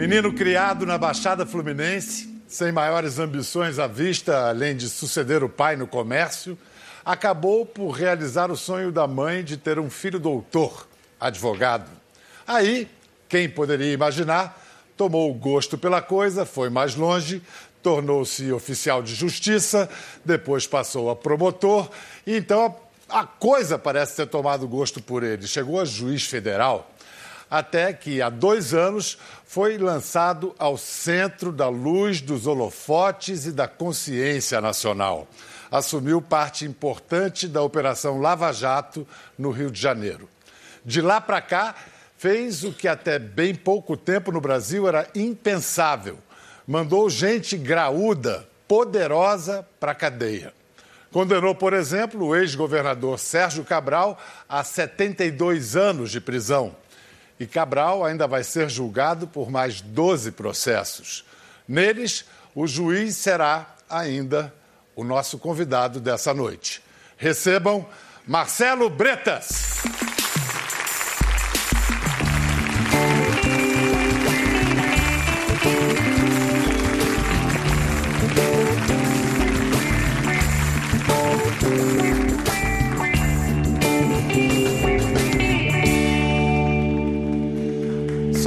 Menino criado na Baixada Fluminense, sem maiores ambições à vista, além de suceder o pai no comércio, acabou por realizar o sonho da mãe de ter um filho doutor, advogado. Aí, quem poderia imaginar, tomou gosto pela coisa, foi mais longe, tornou-se oficial de justiça, depois passou a promotor, e então a coisa parece ter tomado gosto por ele. Chegou a juiz federal, até que há dois anos foi lançado ao centro da luz dos holofotes e da consciência nacional. Assumiu parte importante da Operação Lava Jato no Rio de Janeiro. De lá para cá, fez o que até bem pouco tempo no Brasil era impensável mandou gente graúda, poderosa, para a cadeia. Condenou, por exemplo, o ex-governador Sérgio Cabral a 72 anos de prisão. E Cabral ainda vai ser julgado por mais 12 processos. Neles, o juiz será ainda o nosso convidado dessa noite. Recebam Marcelo Bretas.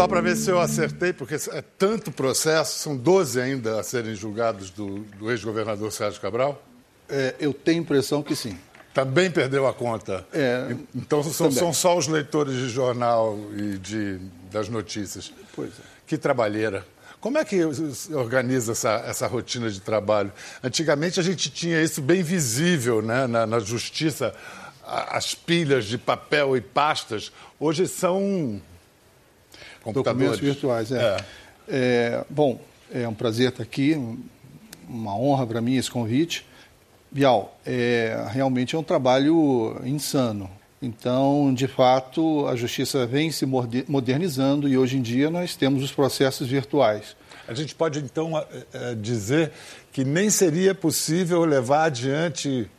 Só para ver se eu acertei, porque é tanto processo, são 12 ainda a serem julgados do, do ex-governador Sérgio Cabral? É, eu tenho impressão que sim. Também perdeu a conta. É, então são, são, só os leitores de jornal e de, das notícias. Pois é. Que trabalheira. Como é que organiza essa, essa rotina de trabalho? Antigamente a gente tinha isso bem visível né? na, na justiça, as pilhas de papel e pastas. Hoje são Documentos virtuais, é. é. é. Bom, é um prazer estar aqui, uma honra para mim esse convite. Bial, é, realmente é um trabalho insano. Então, de fato, a justiça vem se modernizando e hoje em dia nós temos os processos virtuais. A gente pode então é, dizer que nem seria possível levar adiante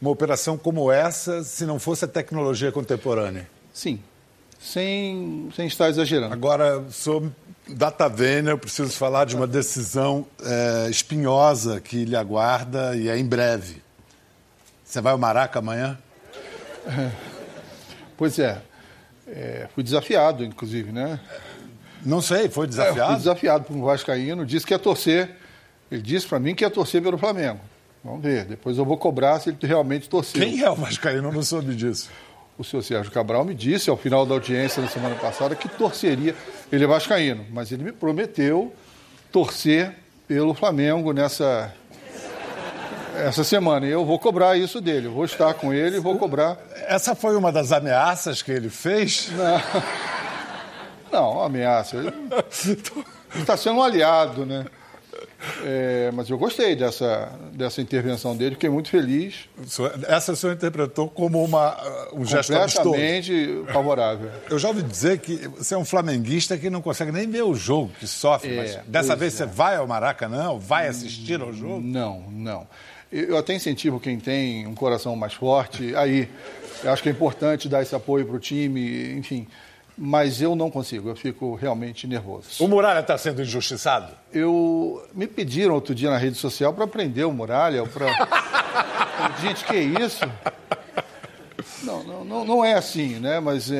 uma operação como essa se não fosse a tecnologia contemporânea. Sim, sem, sem estar exagerando. Agora, sobre data vênia, eu preciso falar de uma decisão é, espinhosa que lhe aguarda e é em breve. Você vai ao Maraca amanhã? É, pois é. é. Fui desafiado, inclusive, né? Não sei, foi desafiado? É, fui desafiado por um vascaíno, disse que ia torcer. Ele disse para mim que ia torcer pelo Flamengo. Vamos ver, depois eu vou cobrar se ele realmente torceu. Quem é o vascaíno? Eu não soube disso o senhor Sérgio Cabral me disse ao final da audiência na semana passada que torceria, ele é vascaíno, mas ele me prometeu torcer pelo Flamengo nessa essa semana. E eu vou cobrar isso dele, eu vou estar com ele e vou cobrar. Essa foi uma das ameaças que ele fez? Não, não ameaça. Ele está sendo um aliado, né? É, mas eu gostei dessa, dessa intervenção dele, fiquei muito feliz. Essa o senhor interpretou como uma, um gesto Completamente favorável. Eu já ouvi dizer que você é um flamenguista que não consegue nem ver o jogo, que sofre. É, mas dessa vez é. você vai ao Maracanã, vai assistir ao jogo? Não, não. Eu até incentivo quem tem um coração mais forte. Aí, eu acho que é importante dar esse apoio para o time, enfim mas eu não consigo, eu fico realmente nervoso. O Muralha está sendo injustiçado? Eu me pediram outro dia na rede social para prender o Muralha, para gente que é isso? Não, não, não, não é assim, né? Mas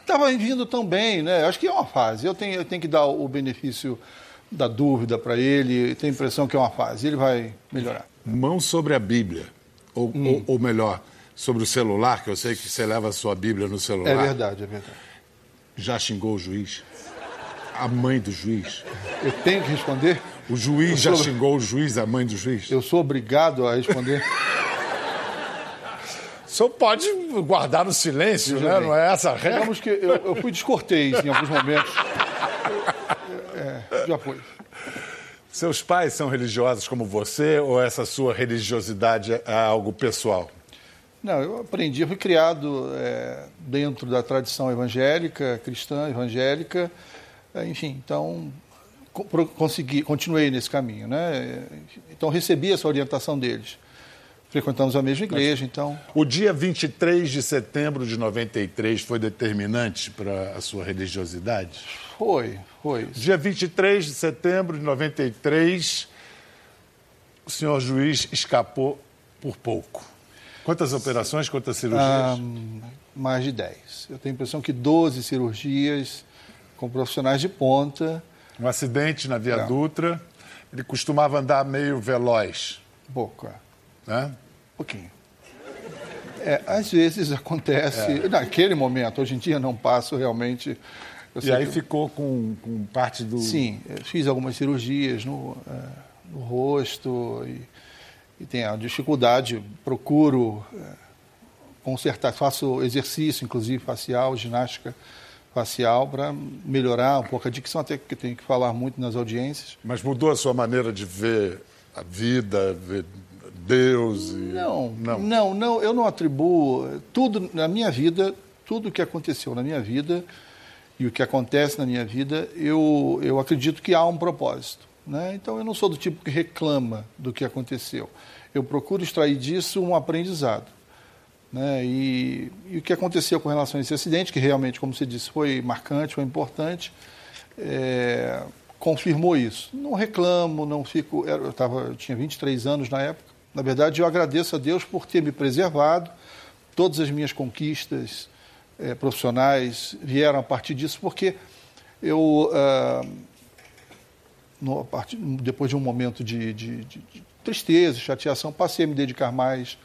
estava é... vindo tão bem, né? Acho que é uma fase. Eu tenho, eu tenho que dar o benefício da dúvida para ele. Tenho a impressão que é uma fase. Ele vai melhorar. Mão sobre a Bíblia, ou, hum. ou, ou melhor, sobre o celular, que eu sei que você leva a sua Bíblia no celular. É verdade, é verdade já xingou o juiz? A mãe do juiz? Eu tenho que responder? O juiz já xingou o juiz, a mãe do juiz? Eu sou obrigado a responder? o senhor pode guardar o silêncio, né? Não é essa a regra? Digamos que eu, eu fui descortês em alguns momentos. É, já foi. Seus pais são religiosos como você ou essa sua religiosidade é algo pessoal? Não, eu aprendi, fui criado é, dentro da tradição evangélica, cristã evangélica, é, enfim, então consegui, continuei nesse caminho, né? Então recebi essa orientação deles. frequentamos a mesma igreja, então... O dia 23 de setembro de 93 foi determinante para a sua religiosidade? Foi, foi. Dia 23 de setembro de 93, o senhor juiz escapou por pouco. Quantas operações, quantas cirurgias? Ah, mais de 10. Eu tenho a impressão que 12 cirurgias com profissionais de ponta. Um acidente na Via Não. Dutra. Ele costumava andar meio veloz. Pouco, é. Né? Um pouquinho. É, às vezes acontece, é. naquele momento, hoje em dia não passo realmente. e aí que... ficou com, com, parte do. Sim, fiz algumas cirurgias no, é, no rosto e, e tenho a dificuldade, procuro é, consertar, faço exercício, inclusive facial, ginástica facial, para melhorar um pouco a dicção, até que tenho que falar muito nas audiências. Mas mudou a sua maneira de ver a vida, ver Deus? E... Não, não, não, não, eu não atribuo tudo na minha vida, tudo o que aconteceu na minha vida e o que acontece na minha vida, eu, eu acredito que há um propósito. Né? Então eu não sou do tipo que reclama do que aconteceu. Eu procuro extrair disso um aprendizado. Né? E, e, o que aconteceu com relação a esse acidente, que realmente, como você disse, foi marcante, foi importante, é, confirmou isso. Não reclamo, não fico. Eu, tava, eu tinha 23 anos na época, na verdade, eu agradeço a Deus por ter me preservado. Todas as minhas conquistas eh, profissionais vieram a partir disso, porque eu, ah, no, depois de um momento de, de, de, de tristeza, chateação, passei a me dedicar mais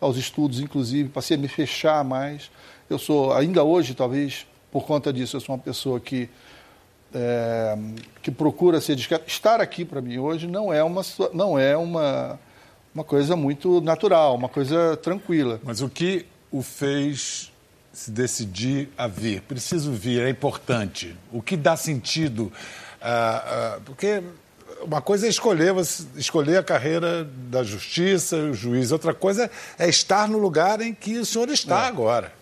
aos estudos, inclusive, passei a me fechar mais. Eu sou, ainda hoje, talvez, por conta disso, eu sou uma pessoa que, é, que procura ser discreta. Estar aqui para mim hoje não é uma, não é uma uma coisa muito natural, uma coisa tranquila. Mas o que o fez se decidir a vir? Preciso vir, é importante. O que dá sentido? Ah, ah, porque uma coisa é escolher, escolher a carreira da justiça, o juiz. Outra coisa é estar no lugar em que o senhor está é. agora.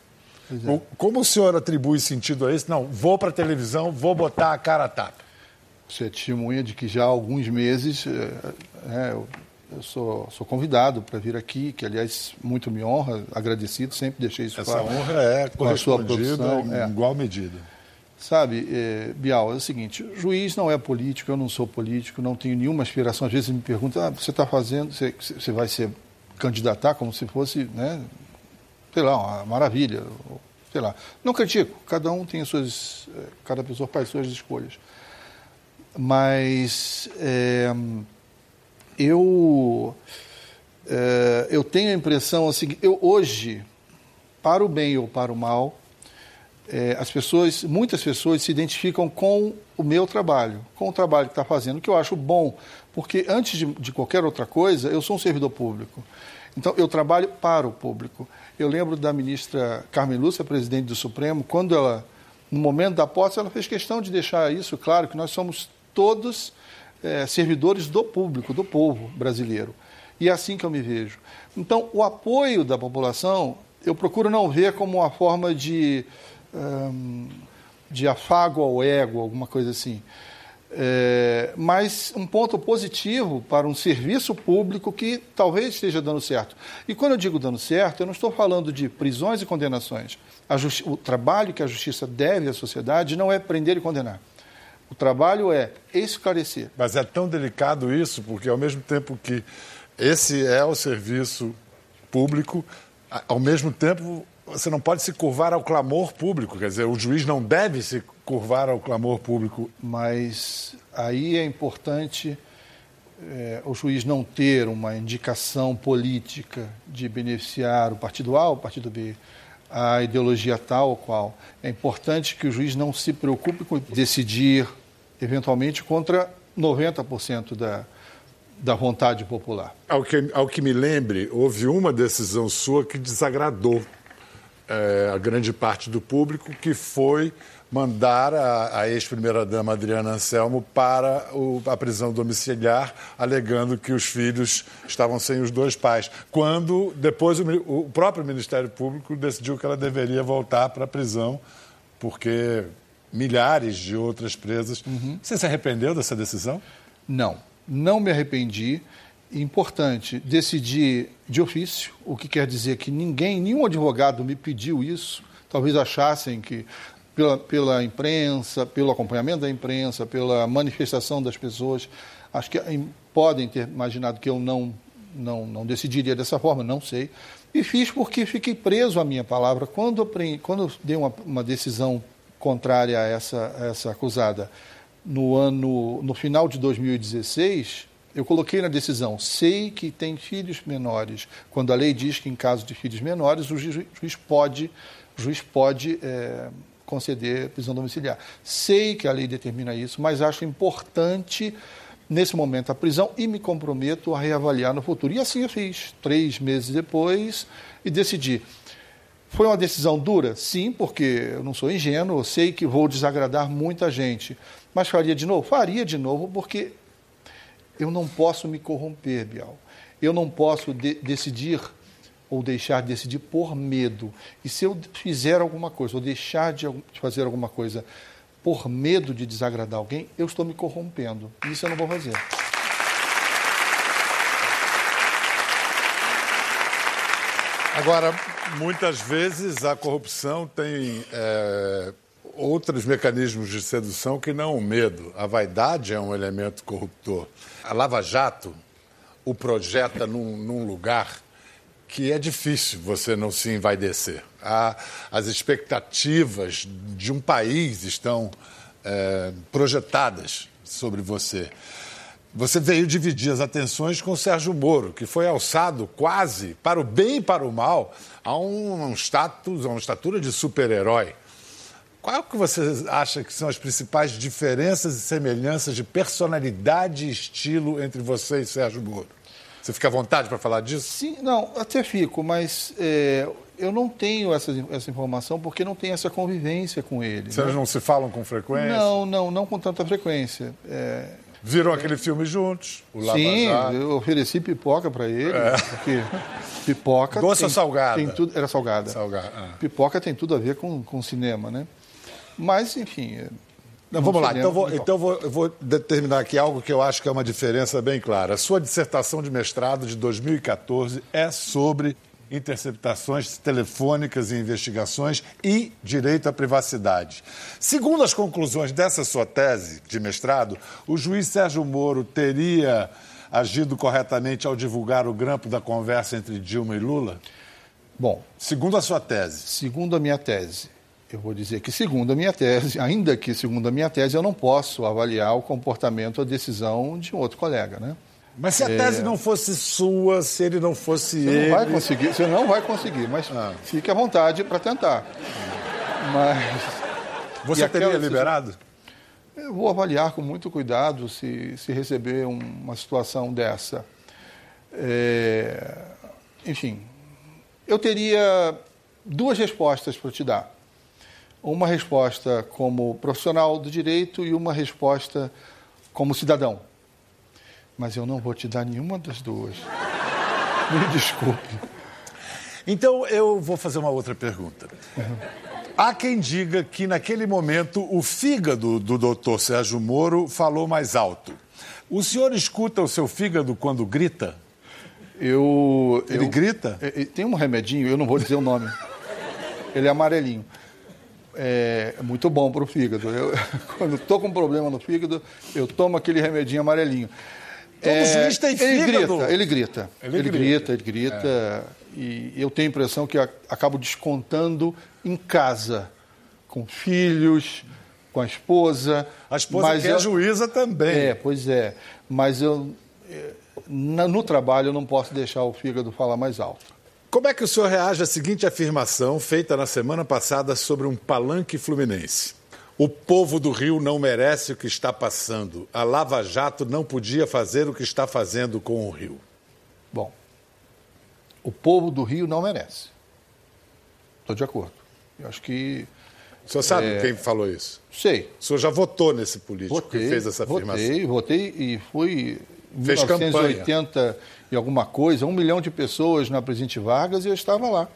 É. Como o senhor atribui sentido a isso? Não, vou para a televisão, vou botar a cara a tapa. Você é testemunha de que já há alguns meses é, eu sou, sou convidado para vir aqui, que aliás muito me honra, agradecido, sempre deixei isso Essa honra é correspondida em é. igual medida. Sabe, é, Bial, é o seguinte, juiz não é político, eu não sou político, não tenho nenhuma aspiração. Às vezes me perguntam, ah, você está fazendo, você, você vai ser candidatar como se fosse, né, sei lá, uma maravilha, sei lá. Não critico, cada um tem as suas, é, cada pessoa faz suas escolhas. Mas... É, eu, é, eu tenho a impressão assim, eu hoje, para o bem ou para o mal, é, as pessoas, muitas pessoas se identificam com o meu trabalho, com o trabalho que está fazendo, que eu acho bom, porque antes de, de qualquer outra coisa, eu sou um servidor público. Então, eu trabalho para o público. Eu lembro da ministra Carmen Lúcia, presidente do Supremo, quando ela, no momento da posse, ela fez questão de deixar isso claro, que nós somos todos é, servidores do público, do povo brasileiro. E é assim que eu me vejo. Então, o apoio da população, eu procuro não ver como uma forma de, um, de afago ao ego, alguma coisa assim. É, mas um ponto positivo para um serviço público que talvez esteja dando certo. E quando eu digo dando certo, eu não estou falando de prisões e condenações. o trabalho que a justiça deve à sociedade não é prender e condenar. O trabalho é esclarecer. Mas é tão delicado isso, porque ao mesmo tempo que esse é o serviço público, ao mesmo tempo você não pode se curvar ao clamor público. Quer dizer, o juiz não deve se curvar ao clamor público. Mas aí é importante é, o juiz não ter uma indicação política de beneficiar o partido A ou o partido B a ideologia tal ou qual. É importante que o juiz não se preocupe com decidir eventualmente contra 90% da, da vontade popular. Ao que, ao que me lembre, houve uma decisão sua que desagradou é, a grande parte do público, que foi mandar a, a ex-primeira-dama Adriana Anselmo para o, a prisão domiciliar, alegando que os filhos estavam sem os dois pais. Quando depois o, o próprio Ministério Público decidiu que ela deveria voltar para a prisão, porque milhares de outras presas. Uhum. Você se arrependeu dessa decisão? Não, não me arrependi. Importante decidir de ofício, o que quer dizer que ninguém, nenhum advogado me pediu isso. Talvez achassem que pela, pela imprensa, pelo acompanhamento da imprensa, pela manifestação das pessoas, acho que podem ter imaginado que eu não, não, não decidiria dessa forma, não sei. E fiz porque fiquei preso à minha palavra. Quando, quando eu dei uma, uma decisão contrária a essa, a essa acusada no ano no final de 2016, eu coloquei na decisão, sei que tem filhos menores. Quando a lei diz que em caso de filhos menores, o juiz, pode, o juiz pode é, conceder prisão domiciliar. Sei que a lei determina isso, mas acho importante nesse momento a prisão e me comprometo a reavaliar no futuro. E assim eu fiz, três meses depois, e decidi. Foi uma decisão dura? Sim, porque eu não sou ingênuo, eu sei que vou desagradar muita gente. Mas faria de novo? Faria de novo, porque eu não posso me corromper, Bial. Eu não posso de decidir ou deixar de decidir por medo. E se eu fizer alguma coisa, ou deixar de fazer alguma coisa por medo de desagradar alguém, eu estou me corrompendo. Isso eu não vou fazer. Agora, muitas vezes a corrupção tem é, outros mecanismos de sedução que não o medo. A vaidade é um elemento corruptor. A Lava Jato o projeta num, num lugar que é difícil você não se envaidecer. as expectativas de um país estão é, projetadas sobre você. Você veio dividir as atenções com o Sérgio Moro, que foi alçado quase, para o bem e para o mal, a um, um status, a uma estatura de super-herói. Qual que você acha que são as principais diferenças e semelhanças de personalidade e estilo entre você e Sérgio Moro? Você fica à vontade para falar disso? Sim, não, até fico, mas é, eu não tenho essa, essa informação porque não tenho essa convivência com ele. Vocês né? não se falam com frequência? Não, não, não com tanta frequência. É, Viram é, aquele filme juntos? O Lava Sim, Jato. eu ofereci pipoca para ele, é. porque pipoca... Doce tem, ou salgada? Tem tudo, era salgada. Salgada. Ah. Pipoca tem tudo a ver com, com cinema, né? Mas, enfim, é, não, vamos lá, então, vou, então vou, eu vou determinar aqui algo que eu acho que é uma diferença bem clara. A sua dissertação de mestrado de 2014 é sobre interceptações telefônicas e investigações e direito à privacidade. Segundo as conclusões dessa sua tese de mestrado, o juiz Sérgio Moro teria agido corretamente ao divulgar o grampo da conversa entre Dilma e Lula? Bom, segundo a sua tese. Segundo a minha tese, eu vou dizer que, segundo a minha tese, ainda que segundo a minha tese, eu não posso avaliar o comportamento, a decisão de um outro colega, né? Mas se a é... tese não fosse sua, se ele não fosse você ele... Não vai conseguir, você não vai conseguir, mas ah. fique à vontade para tentar. Mas... Você teria liberado? Eu vou avaliar com muito cuidado se, se receber uma situação dessa. É... Enfim, eu teria duas respostas para te dar uma resposta como profissional do direito e uma resposta como cidadão. Mas eu não vou te dar nenhuma das duas. Me desculpe. Então eu vou fazer uma outra pergunta. Uhum. Há quem diga que naquele momento o fígado do doutor Sérgio Moro falou mais alto. O senhor escuta o seu fígado quando grita? Eu. Ele eu, grita? É, é, tem um remedinho, eu não vou dizer o nome. Ele é amarelinho é muito bom para o fígado. Eu, quando estou com problema no fígado, eu tomo aquele remedinho amarelinho. Todo é, juiz tem fígado. Ele grita, ele grita. Ele, ele grita, ele grita. É. E eu tenho a impressão que acabo descontando em casa, com filhos, com a esposa. A esposa mas que é juíza também. É, pois é. Mas eu, é, no trabalho, eu não posso deixar o fígado falar mais alto. Como é que o senhor reage à seguinte afirmação feita na semana passada sobre um palanque fluminense? O povo do Rio não merece o que está passando. A Lava Jato não podia fazer o que está fazendo com o Rio. Bom, o povo do Rio não merece. Estou de acordo. Eu acho que. O senhor sabe é... quem falou isso? Sei. O senhor já votou nesse político votei, que fez essa afirmação? Votei, votei e fui Fez 1980 campanha. E alguma coisa, um milhão de pessoas na Presidente Vargas e eu estava lá.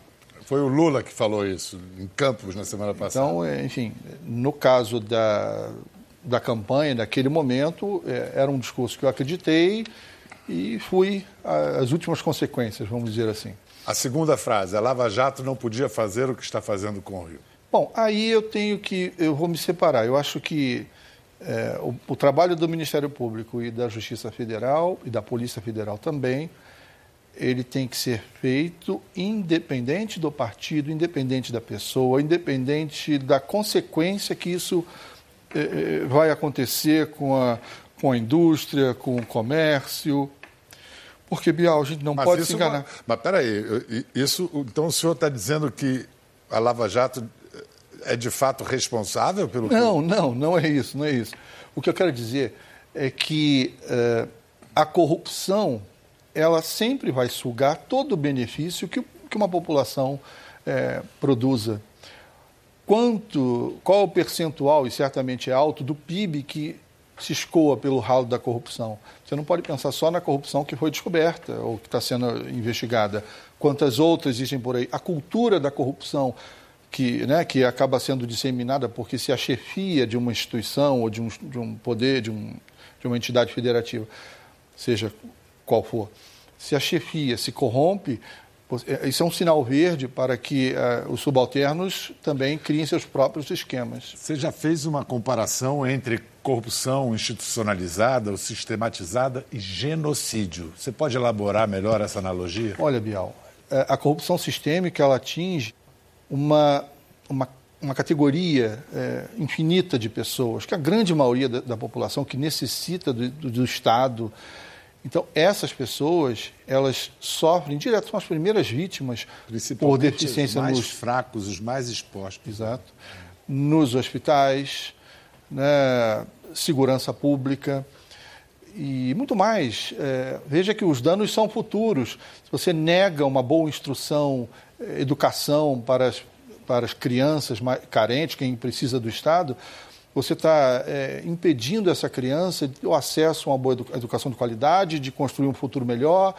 Foi o Lula que falou isso em Campos na semana passada. Então, é, enfim, no caso da, da campanha, naquele momento, é, era um discurso que eu acreditei e fui às últimas consequências, vamos dizer assim. A segunda frase, a Lava Jato não podia fazer o que está fazendo com o Rio. Bom, aí eu tenho que, eu vou me separar. Eu acho que é, o, o, trabalho do Ministério Público e da Justiça Federal e da Polícia Federal também, ele tem que ser feito independente do partido, independente da pessoa, independente da consequência que isso é, é vai acontecer com a, com a indústria, com o comércio. Porque, Bial, a gente não mas pode se enganar. Mas peraí, isso, então o senhor está dizendo que a Lava Jato é de fato responsável pelo Não, que... não, não é isso, não é isso. O que eu quero dizer é que uh, a corrupção ela sempre vai sugar todo o benefício que, que uma população uh, produza. Quanto, qual o percentual, e certamente é alto, do PIB que se escoa pelo ralo da corrupção? Você não pode pensar só na corrupção que foi descoberta ou que está sendo investigada. Quantas outras existem por aí? A cultura da corrupção, que, né, que acaba sendo disseminada porque se a chefia de uma instituição ou de um, de um poder, de, um, de uma entidade federativa, seja qual for, se a chefia se corrompe, é, isso é um sinal verde para que uh, os subalternos também criem seus próprios esquemas. Você já fez uma comparação entre corrupção institucionalizada ou sistematizada e genocídio. Você pode elaborar melhor essa analogia? Olha, Bial, é, a corrupção sistêmica ela atinge uma, uma, uma categoria é, infinita de pessoas, que a grande maioria da, da população que necessita do, do, do, Estado. Então, essas pessoas, elas sofrem direto, são as primeiras vítimas por deficiência os mais nos... fracos, os mais expostos. Exato. Nos hospitais, né, segurança pública e muito mais. É, veja que os danos são futuros. Se você nega uma boa instrução educação para as, para as crianças carentes, quem precisa do Estado, você está é, impedindo essa criança o acesso a uma boa educação de qualidade, de construir um futuro melhor.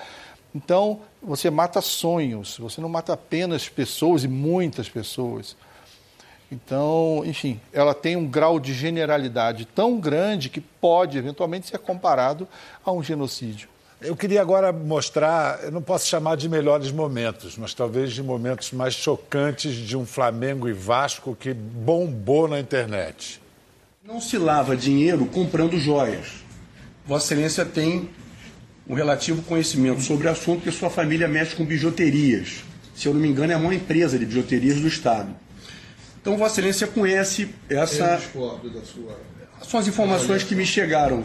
Então, você mata sonhos, você não mata apenas pessoas e muitas pessoas. Então, enfim, ela tem um grau de generalidade tão grande que pode eventualmente ser comparado a um genocídio. Eu queria agora mostrar, eu não posso chamar de melhores momentos, mas talvez de momentos mais chocantes de um Flamengo e Vasco que bombou na internet. Não se lava dinheiro comprando joias. Vossa Excelência tem um relativo conhecimento sobre o assunto que sua família mexe com bijuterias. Se eu não me engano, é a maior empresa de bijuterias do Estado. Então, Vossa Excelência conhece essa. Eu discordo da sua são as informações que me chegaram.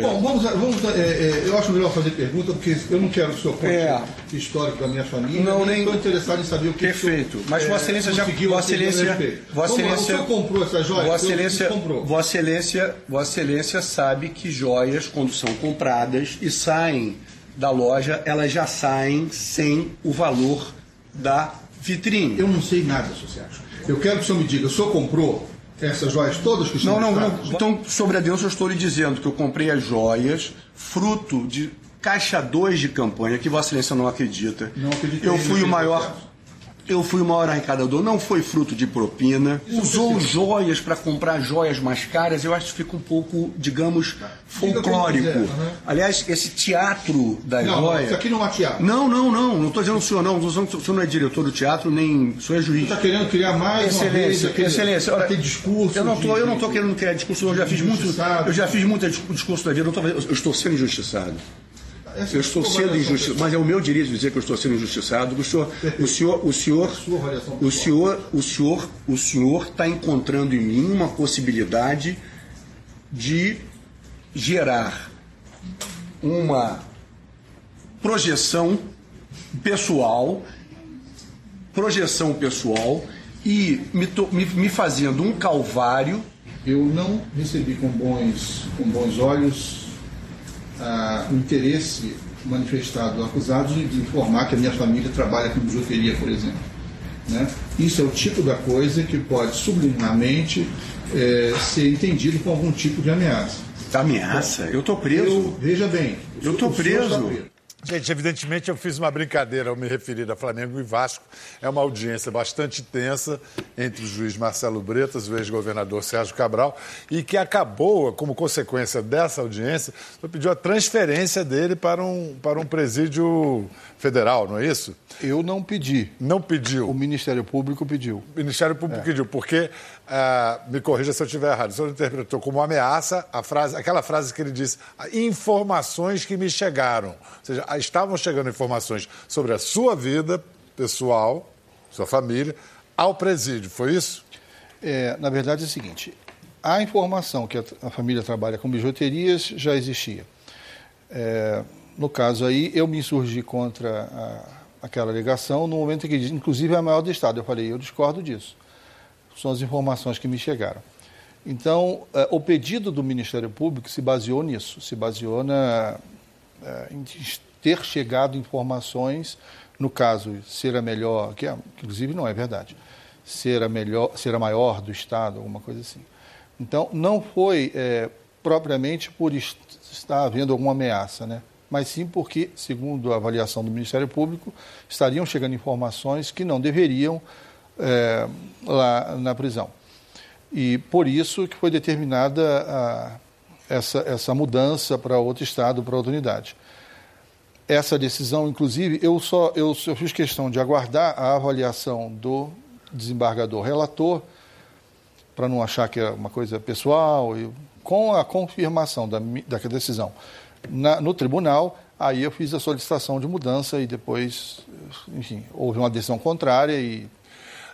Bom, vamos, vamos é, é, eu acho melhor fazer pergunta, porque eu não quero o seu conte é. histórico da minha família. Não, nem estou interessado em saber o que Perfeito. Que Mas Vossa Excelência já. Vossa Excelência. Vossa Excelência. O comprou essa joia? Vossa Excelência, Vossa Excelência, Vossa Excelência sabe que joias, quando são compradas e saem da loja, elas já saem sem o valor da vitrine. Eu não sei nada, associado. Eu quero que o senhor me diga, o senhor comprou essas joias todas que estão Não, não, não. Então, sobre a Deus, eu estou lhe dizendo que eu comprei as joias fruto de caixa 2 de campanha, que Vossa Excelência não acredita. Não acredito. Eu fui o maior eu fui o maior arrecadador, não foi fruto de propina, usou joias para comprar joias mais caras, eu acho que fica um pouco, digamos, folclórico. Uhum. Aliás, esse teatro da não, joia. Isso aqui não é teatro. Não, não, não, não estou dizendo o senhor não, o senhor não é diretor do teatro, nem o senhor é juiz. Você está querendo criar mais excelência, uma vez aquele, excelência, aquele discurso. Eu não estou querendo criar discurso, eu já fiz muito. Eu já fiz muito discurso da vida, eu, tô, eu estou sendo injustiçado. Eu estou sendo injustiçado, mas é o meu direito dizer que eu estou sendo injustiçado. O senhor, o senhor, o senhor, o senhor, o senhor, o senhor está encontrando em mim uma possibilidade de gerar uma projeção pessoal, projeção pessoal e me, me, me fazendo um calvário. Eu não recebi com bons, com bons olhos ah, o interesse manifestado do acusado de, informar que a minha família trabalha com bijuteria, por exemplo. Né? Isso é o tipo da coisa que pode subliminarmente é, ser entendido como algum tipo de ameaça. Ameaça? Eu estou preso. Eu, veja bem. Eu estou preso. Gente, evidentemente eu fiz uma brincadeira ao me referir a Flamengo e Vasco. É uma audiência bastante tensa entre o juiz Marcelo Bretas e o ex-governador Sérgio Cabral e que acabou, como consequência dessa audiência, pediu a transferência dele para um, para um presídio federal, não é isso? Eu não pedi. Não pediu? O Ministério Público pediu. O Ministério Público é. pediu, porque, uh, me corrija se eu estiver errado, o senhor interpretou como ameaça a frase, aquela frase que ele disse, informações que me chegaram. Ou seja, estavam chegando informações sobre a sua vida pessoal, sua família, ao presídio, foi isso? É, na verdade é o seguinte, a informação que a, a família trabalha com bijuterias já existia. É, no caso aí, eu me insurgi contra a, aquela alegação no momento em que, inclusive, é a maior do Estado. Eu falei, eu discordo disso. São as informações que me chegaram. Então, eh, o pedido do Ministério Público se baseou nisso, se baseou na, em ter chegado informações, no caso, ser a melhor, que, é, inclusive não é verdade, ser a, melhor, ser a maior do Estado, alguma coisa assim. Então, não foi é, propriamente por estar havendo alguma ameaça, né? mas sim porque, segundo a avaliação do Ministério Público, estariam chegando informações que não deveriam é, lá na prisão. E por isso que foi determinada a, essa, essa mudança para outro estado, para outra unidade. Essa decisão, inclusive, eu só eu, eu fiz questão de aguardar a avaliação do desembargador relator, para não achar que é uma coisa pessoal, e com a confirmação da, da decisão. Na, no tribunal, aí eu fiz a solicitação de mudança e depois, enfim, houve uma decisão contrária e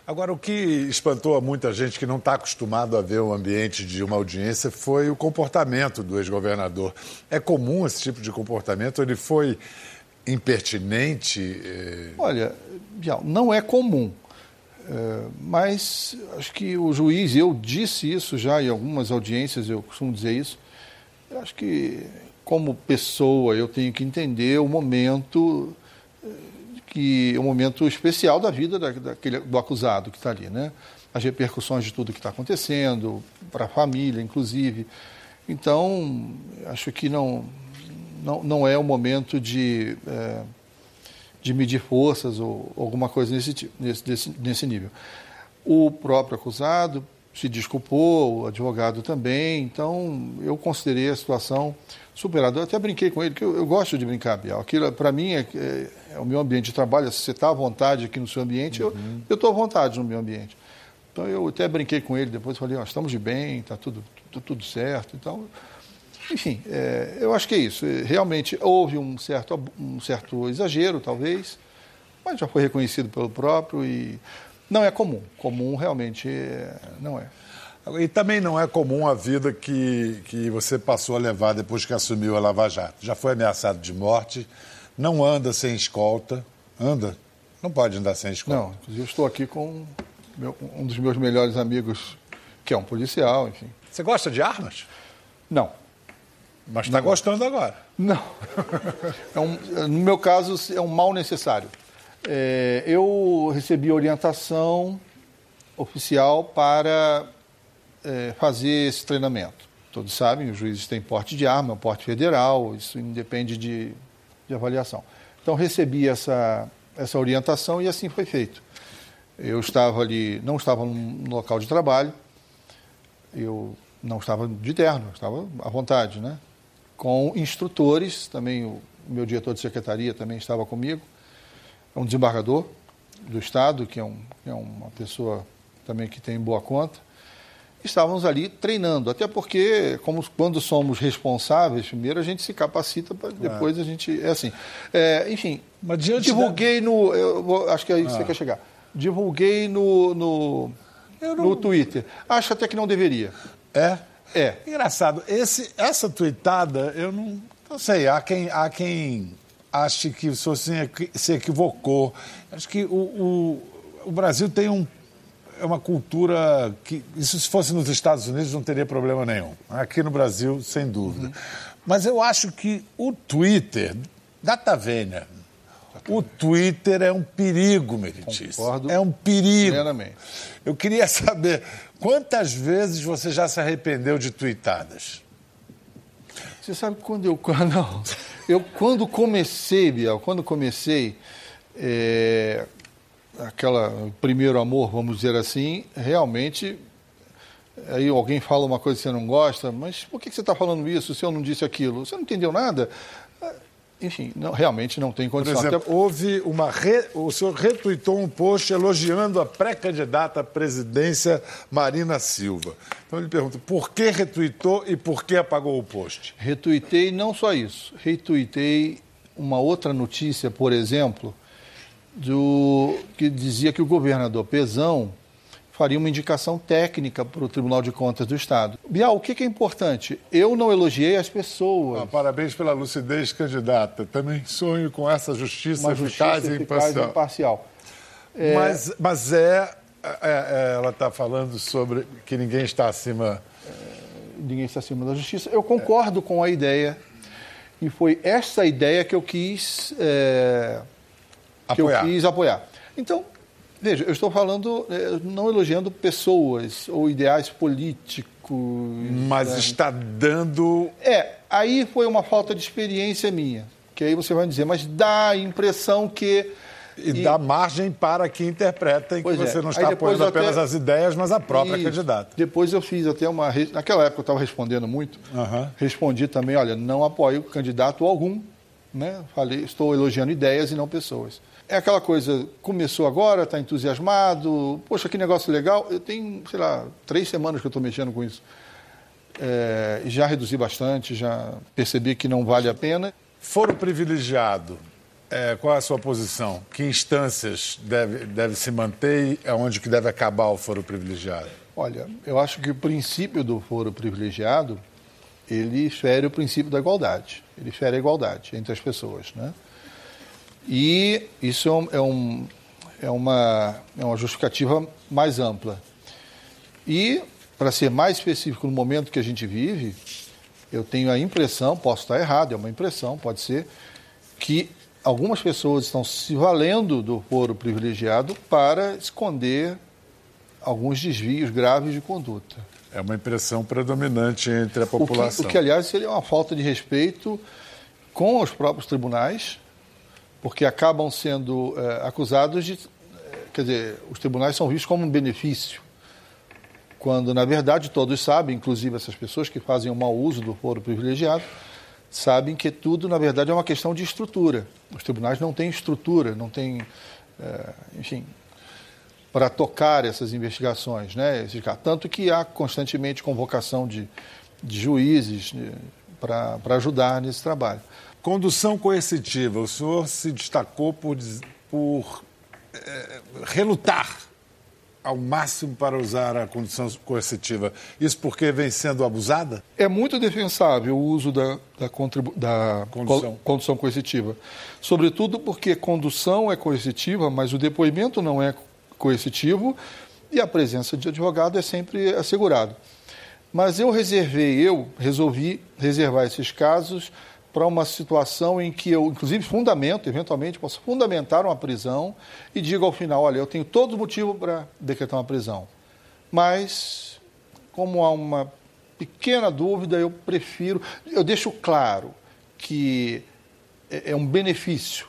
Agora, o que espantou a muita gente que não está acostumado a ver o ambiente de uma audiência foi o comportamento do ex-governador. É comum esse tipo de comportamento? Ele foi impertinente? Eh? Olha, não é comum. É, mas acho que o juiz, eu disse isso já em algumas audiências, eu costumo dizer isso. Acho que, como pessoa, eu tenho que entender o momento que é um momento especial da vida daquele, do acusado que está ali, né? As repercussões de tudo que está acontecendo, para a família, inclusive. Então, acho que não, não, não é o momento de, é, de medir forças ou alguma coisa nesse, nesse, nesse nível. O próprio acusado se desculpou, o advogado também, então eu considerei a situação superada. Eu até brinquei com ele, que eu, eu gosto de brincar, Biel. Aquilo, para mim, é, é, é, o meu ambiente de trabalho. Se você está à vontade aqui no seu ambiente, uhum. eu estou à vontade no meu ambiente. Então eu até brinquei com ele, depois falei, oh, estamos de bem, está tudo, tudo, tudo, certo. Então, enfim, é, eu acho que é isso. Realmente houve um certo, um certo exagero, talvez, mas já foi reconhecido pelo próprio e não é comum. Comum realmente é, não é. E também não é comum a vida que, que você passou a levar depois que assumiu a Lava Jato. Já foi ameaçado de morte, não anda sem escolta. Anda? Não pode andar sem escolta. Não, inclusive eu estou aqui com meu, um dos meus melhores amigos, que é um policial, enfim. Você gosta de armas? Não. Mas está gostando agora? Não. É um, no meu caso, é um mal necessário. É, eu recebi orientação oficial para é, fazer esse treinamento. Todos sabem, os juízes têm porte de arma, porte federal, isso independe de, de avaliação. Então, recebi essa, essa orientação e assim foi feito. Eu estava ali, não estava no local de trabalho, eu não estava de terno, estava à vontade, né? Com instrutores, também o meu diretor de secretaria também estava comigo, é um desembargador do Estado, que é, um, é uma pessoa também que tem boa conta, estávamos ali treinando. Até porque, como quando somos responsáveis, primeiro a gente se capacita, para depois a gente. É assim. É, enfim, divulguei da... no. Eu, acho que é aí ah. você quer chegar. Divulguei no, no, não... no Twitter. Acho até que não deveria. É? É. Engraçado. Esse, essa tweetada, eu não, não sei. Há quem, há quem ache que o senhor se equivocou. Acho que o, o, o Brasil tem um é uma cultura que, isso se fosse nos Estados Unidos não teria problema nenhum. Aqui no Brasil, sem dúvida. Uhum. Mas eu acho que o Twitter, data vênia, o Twitter é um perigo, Meritício. Concordo é um perigo. Plenamente. Eu queria saber quantas vezes você já se arrependeu de tweetadas? Você sabe quando eu. Não. Eu, quando comecei, Biel, quando comecei, é, aquela primeiro amor, vamos dizer assim, realmente aí alguém fala uma coisa que você não gosta, mas por que você está falando isso se eu não disse aquilo? Você não entendeu nada? Enfim, não, realmente não tem condição. Por exemplo, Até... houve uma. Re... O senhor retuitou um post elogiando a pré-candidata à presidência Marina Silva. Então ele pergunta por que retuitou e por que apagou o post? Retuitei não só isso. Retuitei uma outra notícia, por exemplo, do que dizia que o governador Pezão faria uma indicação técnica para o Tribunal de Contas do Estado. Bial, o que, é importante? Eu não elogiei as pessoas. Ah, parabéns pela lucidez, candidata. Também sonho com essa justiça, uma eficaz, justiça e imparcial. É... Mas, mas é, é, é ela está falando sobre que ninguém está acima. É, ninguém está acima da justiça. Eu concordo com a ideia. E foi essa ideia que eu quis, é, que eu quis apoiar. Então, Veja, eu estou falando, eh, não elogiando pessoas ou ideais políticos. Mas né? está dando. É, aí foi uma falta de experiência minha. Que aí você vai dizer, mas dá a impressão que. E, e... dá margem para que interpretem que é. você não está apoiando apenas até... as ideias, mas a própria e candidata. Depois eu fiz até uma. Naquela época eu estava respondendo muito. Uhum. Respondi também: olha, não apoio candidato algum. Né? Falei, estou elogiando ideias e não pessoas é aquela coisa, começou agora, está entusiasmado, poxa, que negócio legal. Eu tenho, sei lá, três semanas que eu estou mexendo com isso. É, já reduzi bastante, já percebi que não vale a pena. Foro privilegiado, é, qual é a sua posição? Que instâncias deve, deve se manter e aonde que deve acabar o foro privilegiado? Olha, eu acho que o princípio do foro privilegiado, ele fere o princípio da igualdade. Ele fere a igualdade entre as pessoas, né? E isso é, um, é, uma, é uma justificativa mais ampla. E, para ser mais específico no momento que a gente vive, eu tenho a impressão, posso estar errado, é uma impressão, pode ser, que algumas pessoas estão se valendo do foro privilegiado para esconder alguns desvios graves de conduta. É uma impressão predominante entre a população. O que, o que aliás, seria uma falta de respeito com os próprios tribunais porque acabam sendo é, acusados de. Quer dizer, os tribunais são vistos como um benefício, quando, na verdade, todos sabem, inclusive essas pessoas que fazem o mau uso do foro privilegiado, sabem que tudo, na verdade, é uma questão de estrutura. Os tribunais não têm estrutura, não têm, é, enfim, para tocar essas investigações. Né? Tanto que há constantemente convocação de, de juízes para ajudar nesse trabalho. Condução coercitiva. O senhor se destacou por, por é, relutar ao máximo para usar a condução coercitiva. Isso porque vem sendo abusada? É muito defensável o uso da, da, da condução. condução coercitiva. Sobretudo porque condução é coercitiva, mas o depoimento não é coercitivo e a presença de advogado é sempre assegurado. Mas eu reservei, eu resolvi reservar esses casos para uma situação em que eu, inclusive, fundamento, eventualmente, posso fundamentar uma prisão e digo ao final: olha, eu tenho todo motivo para decretar uma prisão. Mas, como há uma pequena dúvida, eu prefiro. Eu deixo claro que é, é um benefício.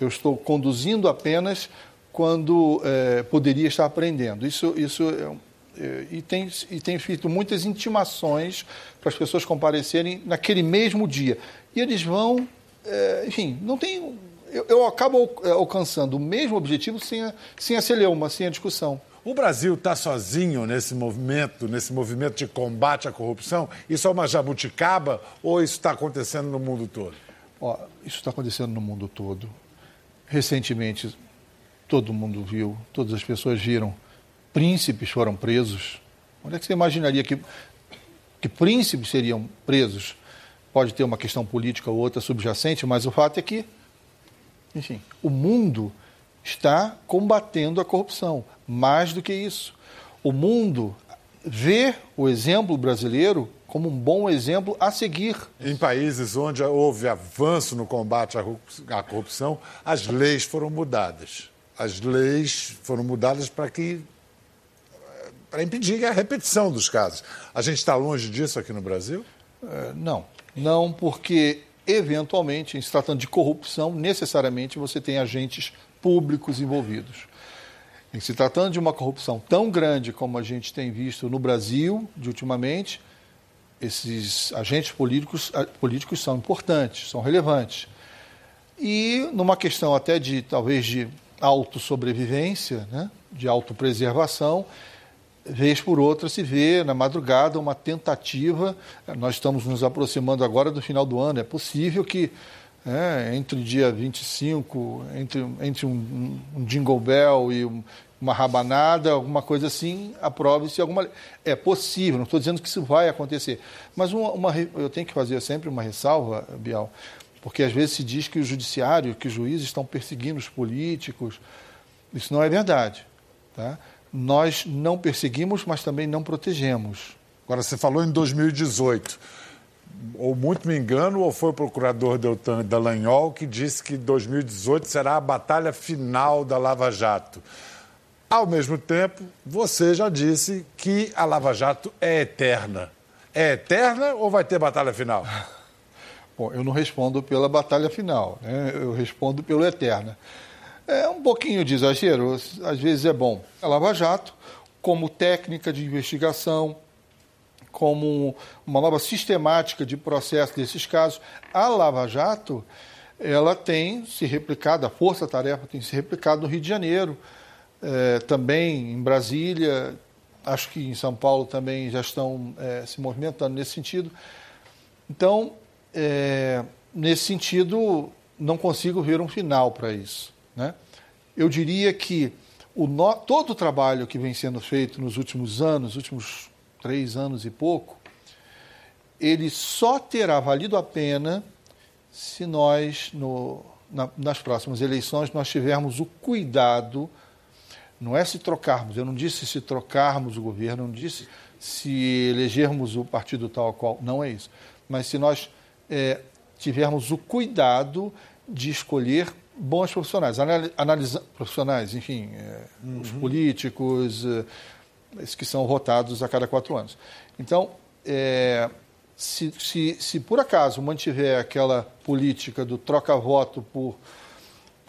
Eu estou conduzindo apenas quando é, poderia estar aprendendo. Isso, isso é, é, e tem, e tem feito muitas intimações para as pessoas comparecerem naquele mesmo dia. E eles vão, é, enfim, não tem. Eu, eu, acabo é, alcançando o mesmo objetivo sem a, sem a celeuma, sem a discussão. O Brasil está sozinho nesse movimento, nesse movimento de combate à corrupção? Isso é uma jabuticaba ou isso está acontecendo no mundo todo? Ó, isso está acontecendo no mundo todo. Recentemente, todo mundo viu, todas as pessoas viram, príncipes foram presos. Onde é que você imaginaria que, que príncipes seriam presos? Pode ter uma questão política ou outra subjacente, mas o fato é que, enfim, o mundo está combatendo a corrupção. Mais do que isso, o mundo vê o exemplo brasileiro como um bom exemplo a seguir. Em países onde houve avanço no combate à corrupção, as leis foram mudadas. As leis foram mudadas para que para impedir a repetição dos casos. A gente está longe disso aqui no Brasil? Uh, não. Não, porque eventualmente, em se tratando de corrupção, necessariamente você tem agentes públicos envolvidos. Em se tratando de uma corrupção tão grande como a gente tem visto no Brasil, de ultimamente, esses agentes políticos, políticos são importantes, são relevantes. E numa questão até de, talvez, de autossobrevivência, né, de autopreservação, vez por outra se vê na madrugada uma tentativa. Nós estamos nos aproximando agora do final do ano. É possível que é, entre o dia 25, entre, entre um, um Jingle Bell e um, uma rabanada, alguma coisa assim, aprove-se alguma. É possível, não estou dizendo que isso vai acontecer. Mas uma, uma, eu tenho que fazer sempre uma ressalva, Bial, porque às vezes se diz que o judiciário, que os juízes estão perseguindo os políticos. Isso não é verdade. Tá? Nós não perseguimos, mas também não protegemos. Agora, você falou em 2018. Ou muito me engano, ou foi o procurador Deltan Dallagnol que disse que 2018 será a batalha final da Lava Jato. Ao mesmo tempo, você já disse que a Lava Jato é eterna. É eterna ou vai ter batalha final? Bom, eu não respondo pela batalha final, né? eu respondo pelo eterna. É um pouquinho de exagero, às vezes é bom. A Lava Jato, como técnica de investigação, como uma nova sistemática de processo desses casos, a Lava Jato ela tem se replicado, a Força Tarefa tem se replicado no Rio de Janeiro, é, também em Brasília, acho que em São Paulo também já estão é, se movimentando nesse sentido. Então, é, nesse sentido, não consigo ver um final para isso. Né? Eu diria que o no, todo o trabalho que vem sendo feito nos últimos anos, últimos três anos e pouco, ele só terá valido a pena se nós, no, na, nas próximas eleições, nós tivermos o cuidado não é se trocarmos, eu não disse se trocarmos o governo, não disse se elegermos o partido tal qual, não é isso. Mas se nós é, tivermos o cuidado de escolher bons profissionais, analisar profissionais, enfim, é, uhum. os políticos, é, esses que são rotados a cada quatro anos. Então, é, se, se, se por acaso mantiver aquela política do troca-voto por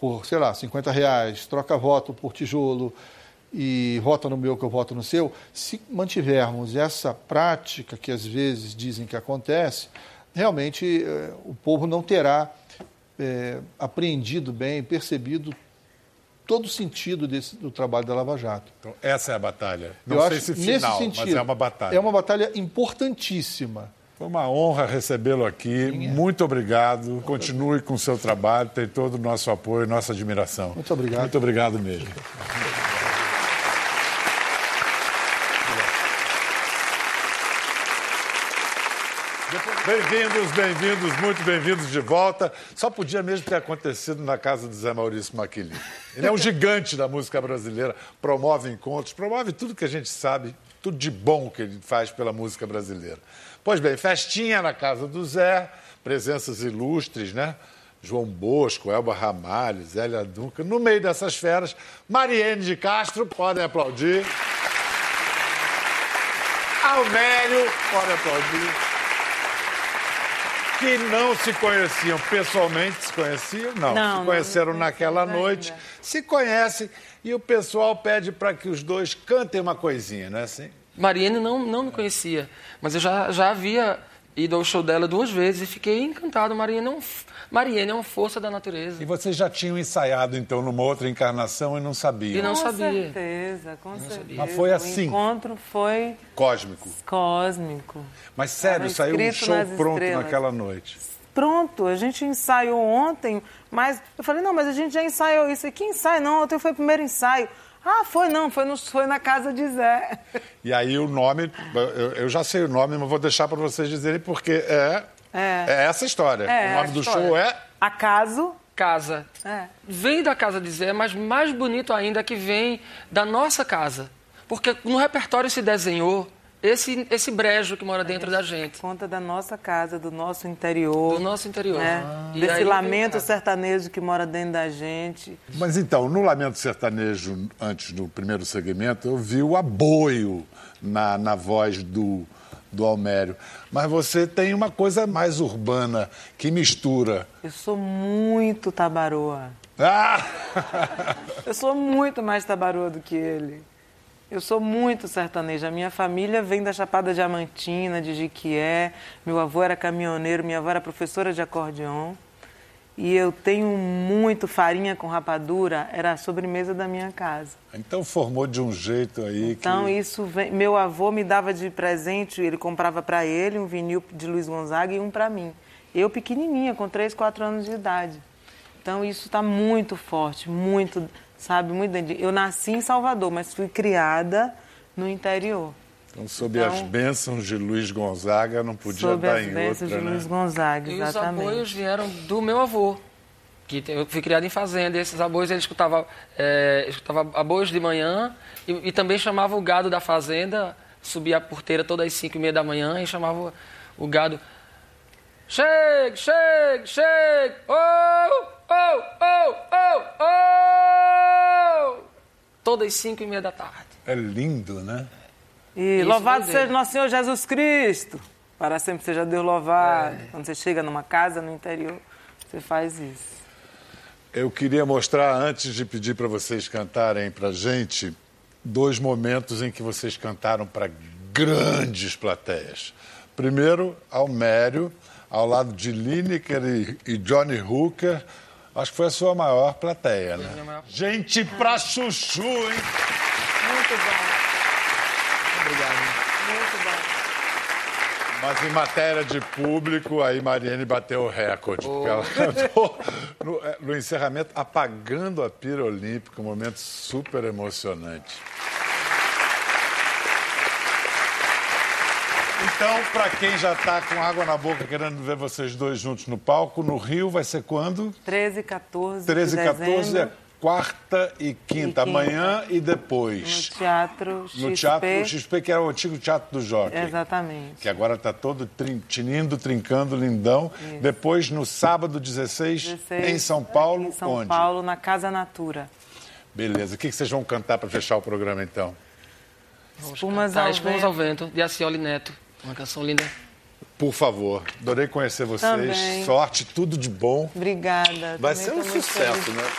por, sei lá, 50 reais, troca voto por tijolo e vota no meu que eu voto no seu, se mantivermos essa prática que às vezes dizem que acontece, realmente eh, o povo não terá eh, apreendido bem, percebido todo o sentido desse, do trabalho da Lava Jato. Então, essa é a batalha. Não Eu sei acho, se final, sentido, mas é uma batalha. É uma batalha importantíssima foi uma honra recebê-lo aqui. Muito obrigado. Continue com o seu trabalho, tem todo o nosso apoio, nossa admiração. Muito obrigado. Muito obrigado mesmo. Bem-vindos, bem-vindos, muito bem-vindos de volta. Só podia mesmo ter acontecido na casa do Zé Maurício Maquili. Ele é um gigante da música brasileira, promove encontros, promove tudo que a gente sabe, tudo de bom que ele faz pela música brasileira. Pois bem, festinha na casa do Zé, presenças ilustres, né? João Bosco, Elba Ramalho, Zélia Dunca. No meio dessas feras, Mariene de Castro, podem aplaudir. Almério, podem aplaudir. Que não se conheciam pessoalmente, se conheciam? Não, não se conheceram não, não naquela noite, ainda. se conhecem e o pessoal pede para que os dois cantem uma coisinha, não é assim? Mariene não, não me conhecia, mas eu já, já havia ido ao show dela duas vezes e fiquei encantado. Mariene é, um, Mariene é uma força da natureza. E vocês já tinham ensaiado, então, numa outra encarnação e não sabiam? E não com sabia. Com certeza, com certeza. Mas foi assim? O encontro foi... Cósmico. Cósmico. Mas sério, saiu um show pronto estrelas. naquela noite? Pronto, a gente ensaiou ontem, mas eu falei, não, mas a gente já ensaiou isso. E que ensaio? Não, ontem foi o primeiro ensaio. Ah, foi não, foi, no, foi na casa de Zé. E aí o nome, eu, eu já sei o nome, mas vou deixar para vocês dizerem porque é, é. é essa história. É, o nome do história. show é... Acaso casa. É. Vem da casa de Zé, mas mais bonito ainda é que vem da nossa casa. Porque no repertório se desenhou esse, esse brejo que mora dentro da gente. Conta da nossa casa, do nosso interior. Do nosso interior. Né? Ah. Desse lamento sertanejo que mora dentro da gente. Mas então, no Lamento Sertanejo, antes do primeiro segmento, eu vi o aboio na, na voz do, do Almério. Mas você tem uma coisa mais urbana, que mistura. Eu sou muito tabaroa. Ah! Eu sou muito mais tabaroa do que ele. Eu sou muito sertaneja. A minha família vem da Chapada Diamantina, de Jiquié. Meu avô era caminhoneiro, minha avó era professora de acordeon. E eu tenho muito farinha com rapadura, era a sobremesa da minha casa. Então formou de um jeito aí Então que... isso vem... meu avô me dava de presente, ele comprava para ele um vinil de Luiz Gonzaga e um para mim. Eu pequenininha, com 3, 4 anos de idade. Então isso está muito forte, muito, sabe, muito Eu nasci em Salvador, mas fui criada no interior. Então, sob Então, as bênçãos de Luiz Gonzaga, não podia sob dar as em bênçãos outra, de né? Luiz Gonzaga, E os exatamente. aboios vieram do meu avô. Que eu fui criado em fazenda. E esses aboios, ele escutava, é, escutava aboios de manhã e, e também chamava o gado da fazenda, subia a porteira todas as 5 e meia da manhã e chamava o gado. Chegue, chegue, chegue! Oh, oh, oh, oh, oh! Todas as 5 e meia da tarde. É lindo, né? E Isso louvado dele. seja nosso Senhor Jesus Cristo. Para sempre seja Deus louvado. É. Quando você chega numa casa no interior, você faz isso. Eu queria mostrar, antes de pedir para vocês cantarem para gente, dois momentos em que vocês cantaram para grandes plateias. Primeiro, Almério, ao lado de Lineker e, e Johnny Hooker. Acho que foi a sua maior plateia, né? maior. Gente pra chuchu, hein? Muito bom, Obrigado. muito bom. Mas em matéria de público, aí Mariane bateu o recorde. porque Ela cantou no, é, no encerramento, apagando a pira olímpica, um momento super emocionante. Então, para quem já está com água na boca querendo ver vocês dois juntos no palco, no Rio vai ser quando? 13 e 14 13 de e 14 é dezembro, quarta e quinta, quinta. amanhã e no depois. Teatro XP. No Teatro XP, que era o antigo Teatro do Jockey. Exatamente. Que agora está todo trin- tinindo, trincando, lindão. Depois, no sábado 16, 16, em São Paulo, Em São onde? Paulo, na Casa Natura. Beleza. O que vocês vão cantar para fechar o programa, então? Espumas ao Espumas ao Vento, de Acioli Neto. Uma canção linda. Por favor. Adorei conhecer vocês. Também. Sorte, tudo de bom. Obrigada. Vai ser um sucesso, feliz. né?